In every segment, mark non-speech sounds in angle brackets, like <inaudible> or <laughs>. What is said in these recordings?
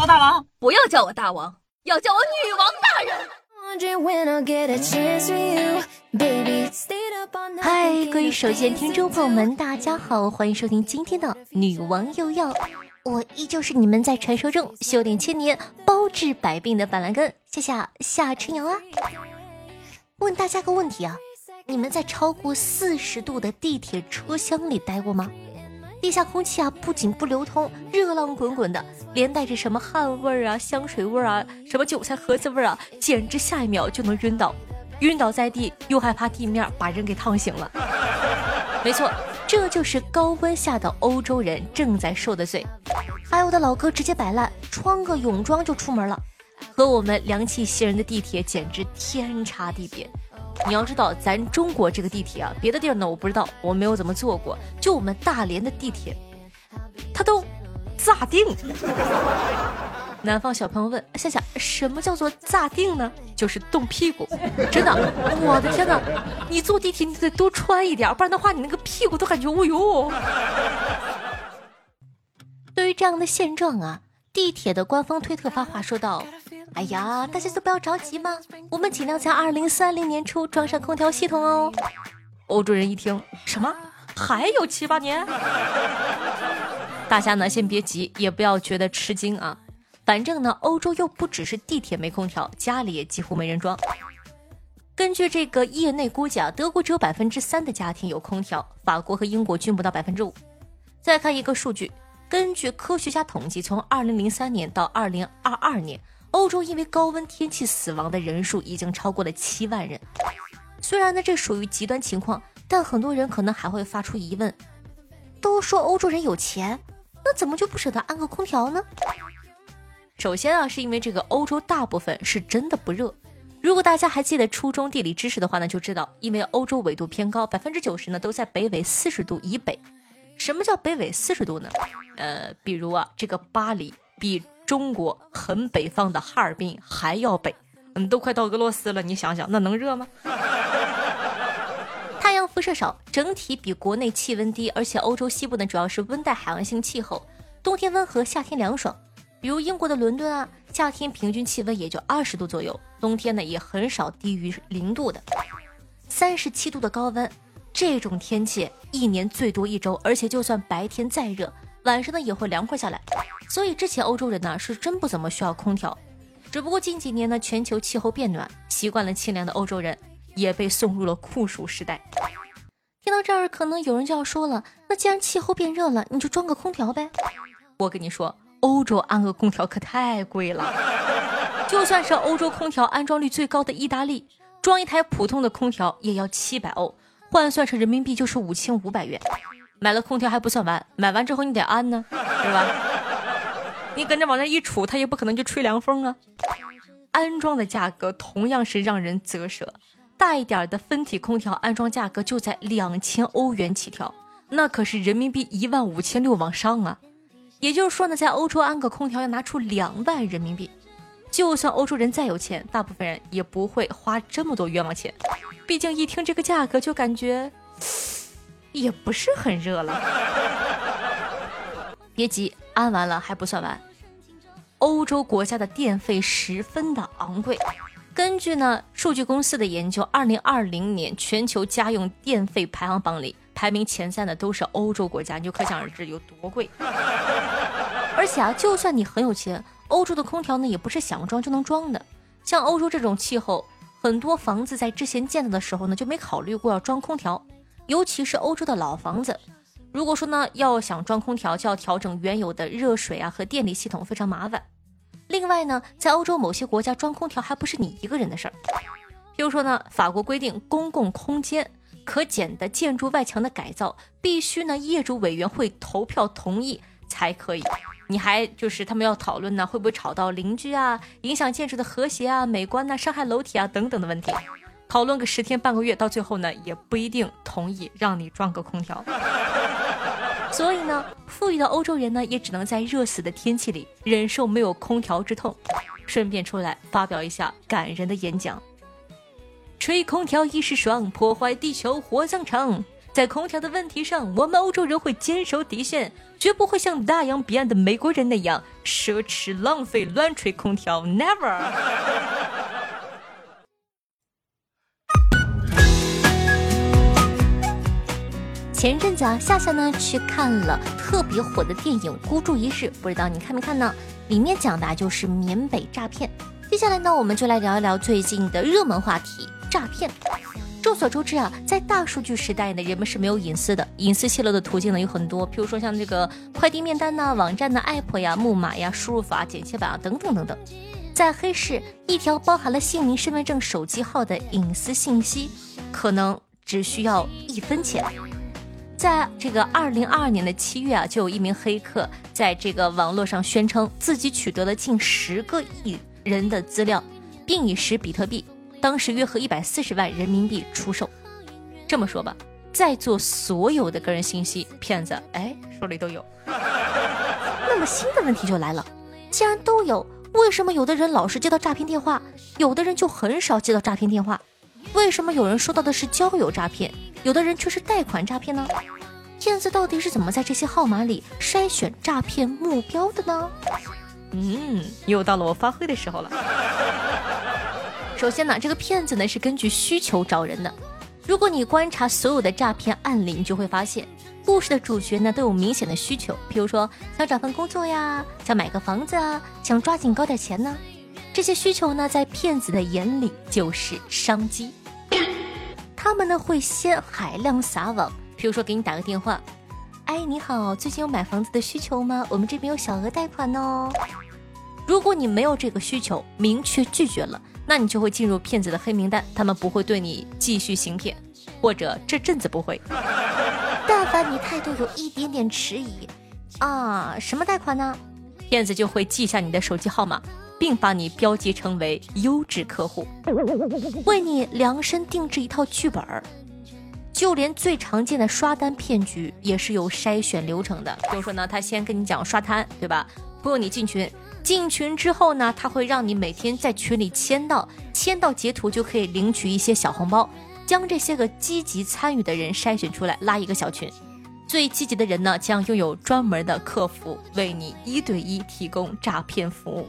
我大王，不要叫我大王，要叫我女王大人。嗨，各位手机听众朋友们，大家好，欢迎收听今天的女王又要。我依旧是你们在传说中修炼千年、包治百病的板蓝根，谢谢夏春瑶啊。问大家个问题啊，你们在超过四十度的地铁车厢里待过吗？地下空气啊，不仅不流通，热浪滚滚的，连带着什么汗味儿啊、香水味儿啊、什么韭菜盒子味儿啊，简直下一秒就能晕倒，晕倒在地，又害怕地面把人给烫醒了。没错，这就是高温下的欧洲人正在受的罪。还有的老哥直接摆烂，穿个泳装就出门了，和我们凉气袭人的地铁简直天差地别。你要知道，咱中国这个地铁啊，别的地儿呢我不知道，我没有怎么坐过。就我们大连的地铁，它都咋定？<laughs> 南方小朋友问夏夏，什么叫做咋定呢？就是冻屁股，真的，我的天哪！你坐地铁你得多穿一点，不然的话你那个屁股都感觉哦哟。对于这样的现状啊，地铁的官方推特发话说道。哎呀，大家都不要着急嘛，我们尽量在二零三零年初装上空调系统哦。欧洲人一听，什么还有七八年？大家呢先别急，也不要觉得吃惊啊。反正呢，欧洲又不只是地铁没空调，家里也几乎没人装。根据这个业内估计啊，德国只有百分之三的家庭有空调，法国和英国均不到百分之五。再看一个数据，根据科学家统计，从二零零三年到二零二二年。欧洲因为高温天气死亡的人数已经超过了七万人。虽然呢这属于极端情况，但很多人可能还会发出疑问：都说欧洲人有钱，那怎么就不舍得安个空调呢？首先啊，是因为这个欧洲大部分是真的不热。如果大家还记得初中地理知识的话呢，就知道因为欧洲纬度偏高，百分之九十呢都在北纬四十度以北。什么叫北纬四十度呢？呃，比如啊，这个巴黎比。中国很北方的哈尔滨还要北，嗯，都快到俄罗斯了，你想想，那能热吗？<laughs> 太阳辐射少，整体比国内气温低，而且欧洲西部呢主要是温带海洋性气候，冬天温和，夏天凉爽。比如英国的伦敦啊，夏天平均气温也就二十度左右，冬天呢也很少低于零度的。三十七度的高温，这种天气一年最多一周，而且就算白天再热。晚上呢也会凉快下来，所以之前欧洲人呢是真不怎么需要空调，只不过近几年呢全球气候变暖，习惯了清凉的欧洲人也被送入了酷暑时代。听到这儿，可能有人就要说了，那既然气候变热了，你就装个空调呗。我跟你说，欧洲安个空调可太贵了，<laughs> 就算是欧洲空调安装率最高的意大利，装一台普通的空调也要七百欧，换算成人民币就是五千五百元。买了空调还不算完，买完之后你得安呢，是吧？<laughs> 你跟着往那一杵，它也不可能就吹凉风啊。安装的价格同样是让人啧舌，大一点的分体空调安装价格就在两千欧元起跳，那可是人民币一万五千六往上啊。也就是说呢，在欧洲安个空调要拿出两万人民币。就算欧洲人再有钱，大部分人也不会花这么多冤枉钱，毕竟一听这个价格就感觉。也不是很热了，<laughs> 别急，安完了还不算完。欧洲国家的电费十分的昂贵，根据呢数据公司的研究，二零二零年全球家用电费排行榜里排名前三的都是欧洲国家，你就可想而知有多贵。<laughs> 而且啊，就算你很有钱，欧洲的空调呢也不是想装就能装的。像欧洲这种气候，很多房子在之前建造的时候呢就没考虑过要装空调。尤其是欧洲的老房子，如果说呢要想装空调，就要调整原有的热水啊和电力系统，非常麻烦。另外呢，在欧洲某些国家装空调还不是你一个人的事儿。比如说呢，法国规定公共空间可减的建筑外墙的改造，必须呢业主委员会投票同意才可以。你还就是他们要讨论呢，会不会吵到邻居啊，影响建筑的和谐啊、美观呐，伤害楼体啊等等的问题。讨论个十天半个月，到最后呢，也不一定同意让你装个空调。<laughs> 所以呢，富裕的欧洲人呢，也只能在热死的天气里忍受没有空调之痛。顺便出来发表一下感人的演讲：吹空调一时爽，破坏地球火葬场。在空调的问题上，我们欧洲人会坚守底线，绝不会像大洋彼岸的美国人那样奢侈浪费、乱吹空调。Never。<laughs> 前阵子啊，夏夏呢去看了特别火的电影《孤注一掷》，不知道你看没看呢？里面讲的就是缅北诈骗。接下来呢，我们就来聊一聊最近的热门话题——诈骗。众所周知啊，在大数据时代呢，人们是没有隐私的，隐私泄露的途径呢有很多，譬如说像这个快递面单呐、网站的 app 呀、木马呀、输入法、剪切板啊等等等等。在黑市，一条包含了姓名、身份证、手机号的隐私信息，可能只需要一分钱。在这个二零二二年的七月啊，就有一名黑客在这个网络上宣称自己取得了近十个亿人的资料，并以十比特币，当时约合一百四十万人民币出售。这么说吧，在座所有的个人信息，骗子哎手里都有。<laughs> 那么新的问题就来了，既然都有，为什么有的人老是接到诈骗电话，有的人就很少接到诈骗电话？为什么有人收到的是交友诈骗？有的人却是贷款诈骗呢？骗子到底是怎么在这些号码里筛选诈骗目标的呢？嗯，又到了我发挥的时候了。首先呢，这个骗子呢是根据需求找人的。如果你观察所有的诈骗案例，你就会发现，故事的主角呢都有明显的需求，比如说想找份工作呀，想买个房子啊，想抓紧搞点钱呢。这些需求呢，在骗子的眼里就是商机。他们呢会先海量撒网，比如说给你打个电话，哎，你好，最近有买房子的需求吗？我们这边有小额贷款哦。如果你没有这个需求，明确拒绝了，那你就会进入骗子的黑名单，他们不会对你继续行骗，或者这阵子不会。<laughs> 但凡你态度有一点点迟疑，啊，什么贷款呢？骗子就会记下你的手机号码。并把你标记成为优质客户，为你量身定制一套剧本儿。就连最常见的刷单骗局也是有筛选流程的。比如说呢，他先跟你讲刷单，对吧？不用你进群，进群之后呢，他会让你每天在群里签到，签到截图就可以领取一些小红包，将这些个积极参与的人筛选出来，拉一个小群。最积极的人呢，将拥有专门的客服为你一对一提供诈骗服务。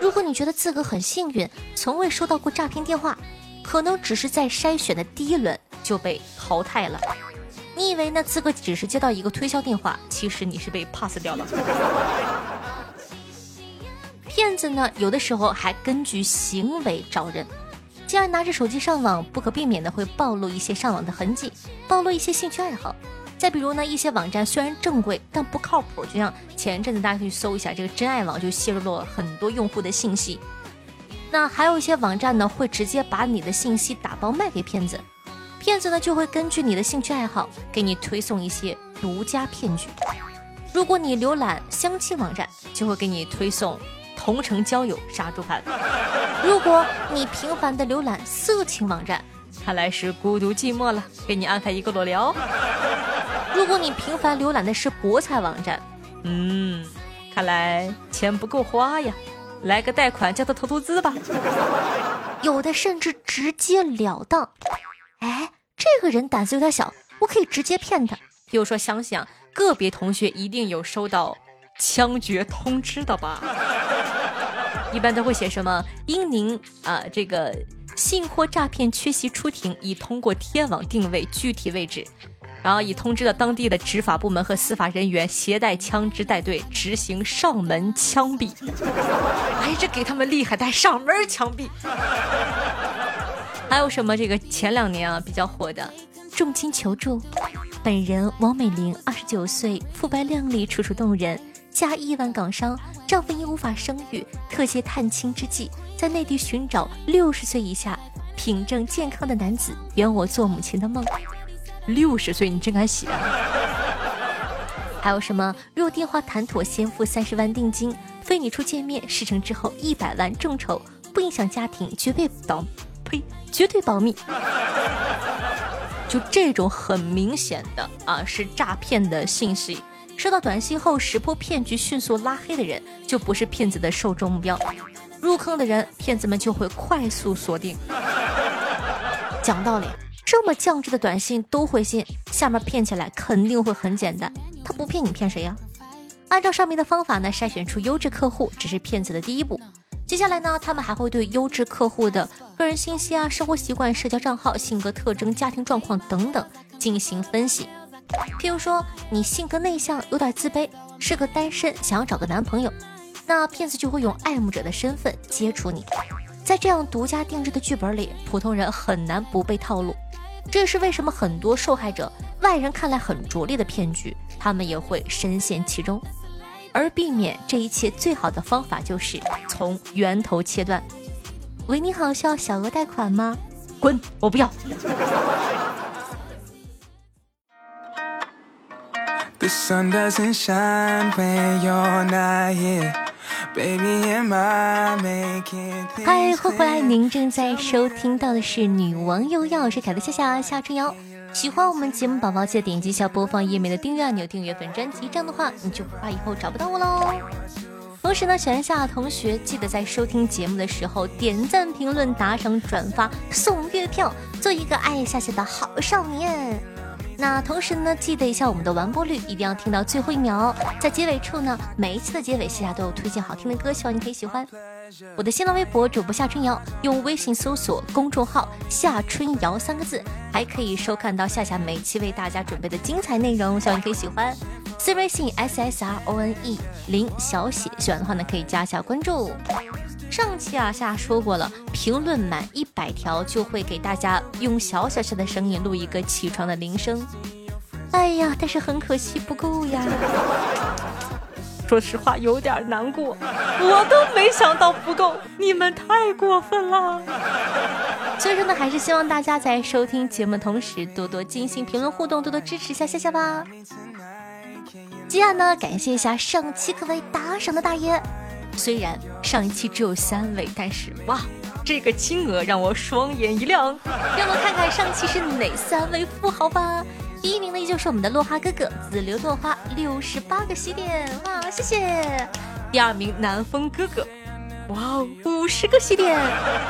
如果你觉得自个很幸运，从未收到过诈骗电话，可能只是在筛选的第一轮就被淘汰了。你以为那自个只是接到一个推销电话，其实你是被 pass 掉了。骗子呢，有的时候还根据行为找人。既然拿着手机上网，不可避免的会暴露一些上网的痕迹，暴露一些兴趣爱好。再比如呢，一些网站虽然正规，但不靠谱。就像前一阵子大家可以搜一下这个真爱网，就泄露了很多用户的信息。那还有一些网站呢，会直接把你的信息打包卖给骗子，骗子呢就会根据你的兴趣爱好，给你推送一些独家骗局。如果你浏览相亲网站，就会给你推送。同城交友杀猪盘。如果你频繁的浏览色情网站，看来是孤独寂寞了，给你安排一个裸聊。如果你频繁浏览的是博彩网站，嗯，看来钱不够花呀，来个贷款叫他投投资吧。<laughs> 有的甚至直截了当，哎，这个人胆子有点小，我可以直接骗他。比如说，想想个别同学一定有收到枪决通知的吧。<laughs> 一般都会写什么？因您啊，这个信货诈骗缺席出庭，已通过天网定位具体位置，然后已通知了当地的执法部门和司法人员携带枪支带队执行上门枪毙。<laughs> 哎，这给他们厉害，带上门枪毙。还有什么？这个前两年啊比较火的，重金求助，本人王美玲，二十九岁，肤白靓丽，楚楚动人。嫁亿万港商，丈夫因无法生育，特携探亲之际，在内地寻找六十岁以下、品正健康的男子，圆我做母亲的梦。六十岁你真敢写？<laughs> 还有什么？若电话谈妥，先付三十万定金，非你出见面，事成之后一百万众筹，不影响家庭，绝对保，呸，绝对保密。就这种很明显的啊，是诈骗的信息。收到短信后识破骗局，迅速拉黑的人就不是骗子的受众目标。入坑的人，骗子们就会快速锁定。讲道理，这么降智的短信都会信，下面骗起来肯定会很简单。他不骗你骗谁呀？按照上面的方法呢，筛选出优质客户只是骗子的第一步。接下来呢，他们还会对优质客户的个人信息啊、生活习惯、社交账号、性格特征、家庭状况等等进行分析。譬如说，你性格内向，有点自卑，是个单身，想要找个男朋友，那骗子就会用爱慕者的身份接触你。在这样独家定制的剧本里，普通人很难不被套路。这是为什么很多受害者，外人看来很拙劣的骗局，他们也会深陷其中。而避免这一切最好的方法就是从源头切断。喂，你好，需要小额贷款吗？滚，我不要。嗨，欢迎回来！您正在收听到的是《女王又要》，我是凯的夏夏夏春瑶。喜欢我们节目宝宝，记得点击一下播放页面的订阅按钮，订阅本专辑，这样的话你就不怕以后找不到我喽。同时呢，喜欢夏同学记得在收听节目的时候点赞、评论、打赏、转发、送月票，做一个爱夏夏的好少年。那同时呢，记得一下我们的完播率，一定要听到最后一秒哦。在结尾处呢，每一期的结尾，夏夏都有推荐好听的歌，希望你可以喜欢。我的新浪微博主播夏春瑶，用微信搜索公众号夏春瑶三个字，还可以收看到夏夏每期为大家准备的精彩内容，希望你可以喜欢。私微信 s s r o n e 零小写，喜欢的话呢可以加一下关注。上期啊，夏说过了，评论满一百条就会给大家用小小小的声音录一个起床的铃声。哎呀，但是很可惜不够呀。说实话，有点难过，我都没想到不够，你们太过分了。所以说呢，还是希望大家在收听节目同时多多进行评论互动，多多支持一下夏夏吧。接下来呢，感谢一下上期各位打赏的大爷。虽然上一期只有三位，但是哇，这个金额让我双眼一亮。让我看看上期是哪三位富豪吧。第一名呢，依旧是我们的落花哥哥，紫流落花六十八个喜点，哇，谢谢。第二名南风哥哥，哇哦，五十个西点。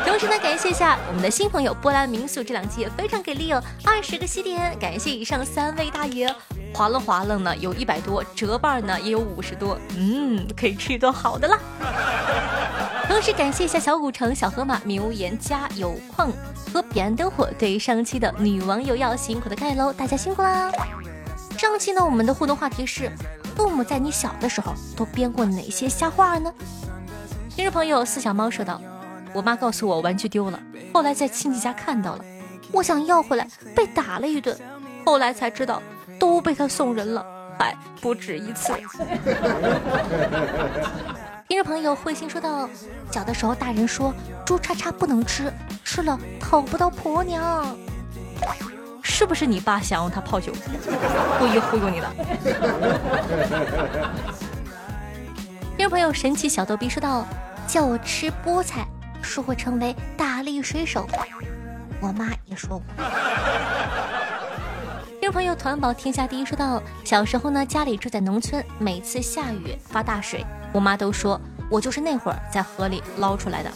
同时呢，感谢一下我们的新朋友波兰民宿，这两期也非常给力哦，二十个西点。感谢以上三位大爷。划了划了呢，有一百多，折半呢也有五十多，嗯，可以吃一顿好的啦。同时感谢一下小古城、小河马、名屋言、家有矿和彼岸灯火对于上期的女王有要辛苦的盖楼，大家辛苦啦！上期呢，我们的互动话题是：父母在你小的时候都编过哪些瞎话呢？听众朋友四小猫说道：“我妈告诉我玩具丢了，后来在亲戚家看到了，我想要回来，被打了一顿，后来才知道。”都被他送人了，还不止一次。<laughs> 听众朋友慧心说道：“小的时候大人说猪叉叉不能吃，吃了讨不到婆娘，是不是你爸想用它泡酒，故意忽悠你的？” <laughs> 听众朋友神奇小逗逼说道：“叫我吃菠菜，说会成为大力水手。”我妈也说过。<laughs> 朋友团宝天下第一说到：小时候呢，家里住在农村，每次下雨发大水，我妈都说我就是那会儿在河里捞出来的。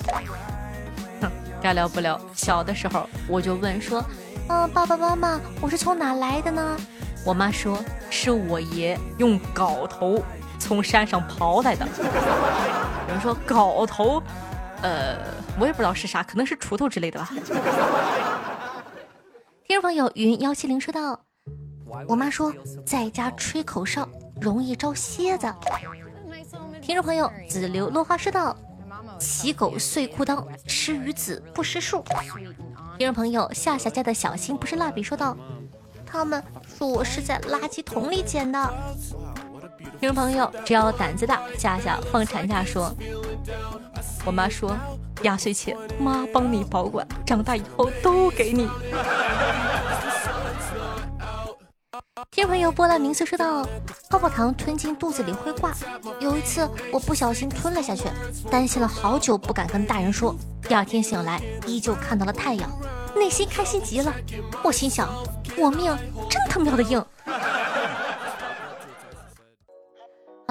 哼，该聊不聊？小的时候我就问说：“嗯，爸爸妈妈，我是从哪来的呢？”我妈说：“是我爷用镐头从山上刨来的。”有人说镐头，呃，我也不知道是啥，可能是锄头之类的吧。听众朋友云幺七零说道。我妈说，在家吹口哨容易招蝎子。听众朋友，子流落花说道：“骑狗碎裤裆，吃鱼子不识数。”听众朋友，夏夏家的小新不是蜡笔说道：“他们说我是在垃圾桶里捡的。”听众朋友，只要胆子大，夏夏放产假说：“我妈说，压岁钱妈帮你保管，长大以后都给你。”听众朋友，波兰名字说道：“泡泡糖吞进肚子里会挂。有一次我不小心吞了下去，担心了好久，不敢跟大人说。第二天醒来，依旧看到了太阳，内心开心极了。我心想，我命真他喵的硬。”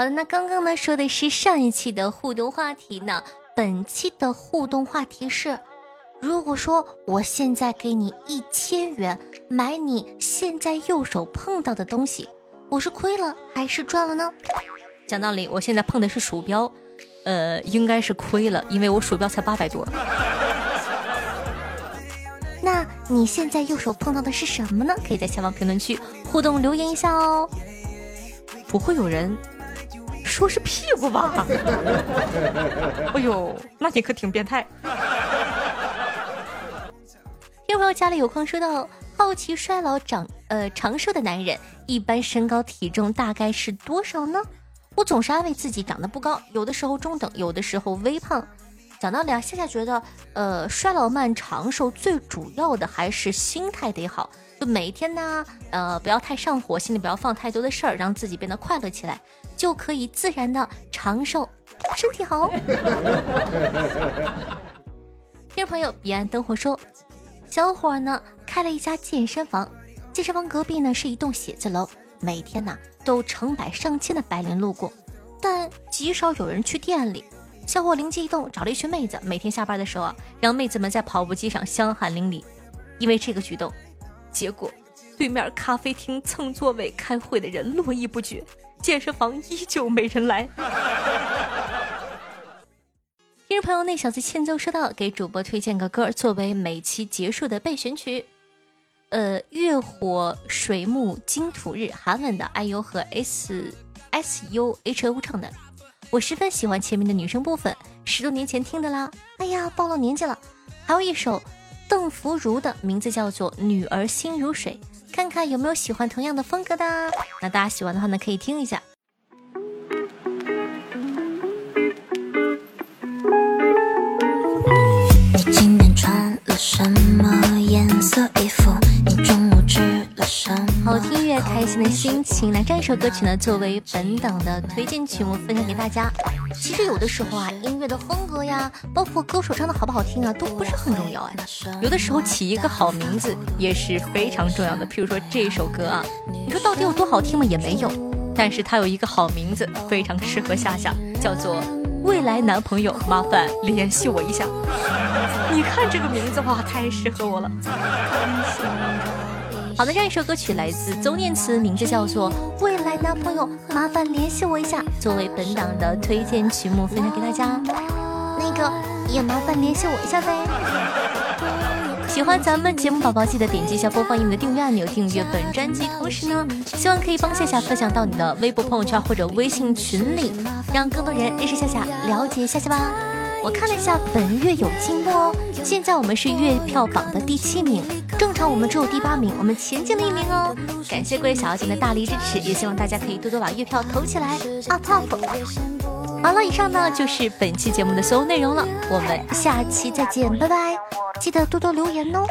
好了，那刚刚呢说的是上一期的互动话题呢，本期的互动话题是：如果说我现在给你一千元买你现在右手碰到的东西，我是亏了还是赚了呢？讲道理，我现在碰的是鼠标，呃，应该是亏了，因为我鼠标才八百多。那你现在右手碰到的是什么呢？可以在下方评论区互动留言一下哦。不会有人说是屁股吧？<laughs> 哎呦，那你可挺变态。有朋友家里有空说到，好奇衰老长呃长寿的男人一般身高体重大概是多少呢？我总是安慰自己长得不高，有的时候中等，有的时候微胖。讲道理啊，夏夏觉得，呃，衰老慢长寿最主要的还是心态得好，就每天呢，呃，不要太上火，心里不要放太多的事儿，让自己变得快乐起来，就可以自然的长寿，身体好。<laughs> 听众朋友彼岸灯火说，小伙呢开了一家健身房，健身房隔壁呢是一栋写字楼，每天呢都成百上千的白领路过，但极少有人去店里。小伙灵机一动，找了一群妹子，每天下班的时候啊，让妹子们在跑步机上香汗淋漓。因为这个举动，结果对面咖啡厅蹭座位开会的人络绎不绝，健身房依旧没人来。<laughs> 听众朋友，那小子欠揍说道：“给主播推荐个歌，作为每期结束的备选曲。呃，月火水木金土日，韩文的 IU 和 S S U H O 唱的。”我十分喜欢前面的女生部分，十多年前听的啦。哎呀，暴露年纪了。还有一首邓福如的，名字叫做《女儿心如水》，看看有没有喜欢同样的风格的。那大家喜欢的话呢，可以听一下。心情。那这一首歌曲呢，作为本档的推荐曲目，分享给大家。其实有的时候啊，音乐的风格呀，包括歌手唱的好不好听啊，都不是很重要哎。有的时候起一个好名字也是非常重要的。譬如说这首歌啊，你说到底有多好听吗？也没有。但是它有一个好名字，非常适合夏夏，叫做。未来男朋友，麻烦联系我一下。你看这个名字哇，太适合我了。好的，这样一首歌曲来自邹念慈，名字叫做《未来男朋友》，麻烦联系我一下，作为本档的推荐曲目分享给大家。那个也麻烦联系我一下呗。喜欢咱们节目宝宝，记得点击一下播放页面的订阅按钮，订阅本专辑。同时呢，希望可以帮夏夏分享到你的微博朋友圈或者微信群里，让更多人认识夏夏，了解夏夏吧。我看了一下，本月有进步哦，现在我们是月票榜的第七名，正常我们只有第八名，我们前进了一名哦。感谢各位小妖精的大力支持，也希望大家可以多多把月票投起来啊！Top。好了，以上呢就是本期节目的所有内容了，我们下期再见，拜拜。记得多多留言哦。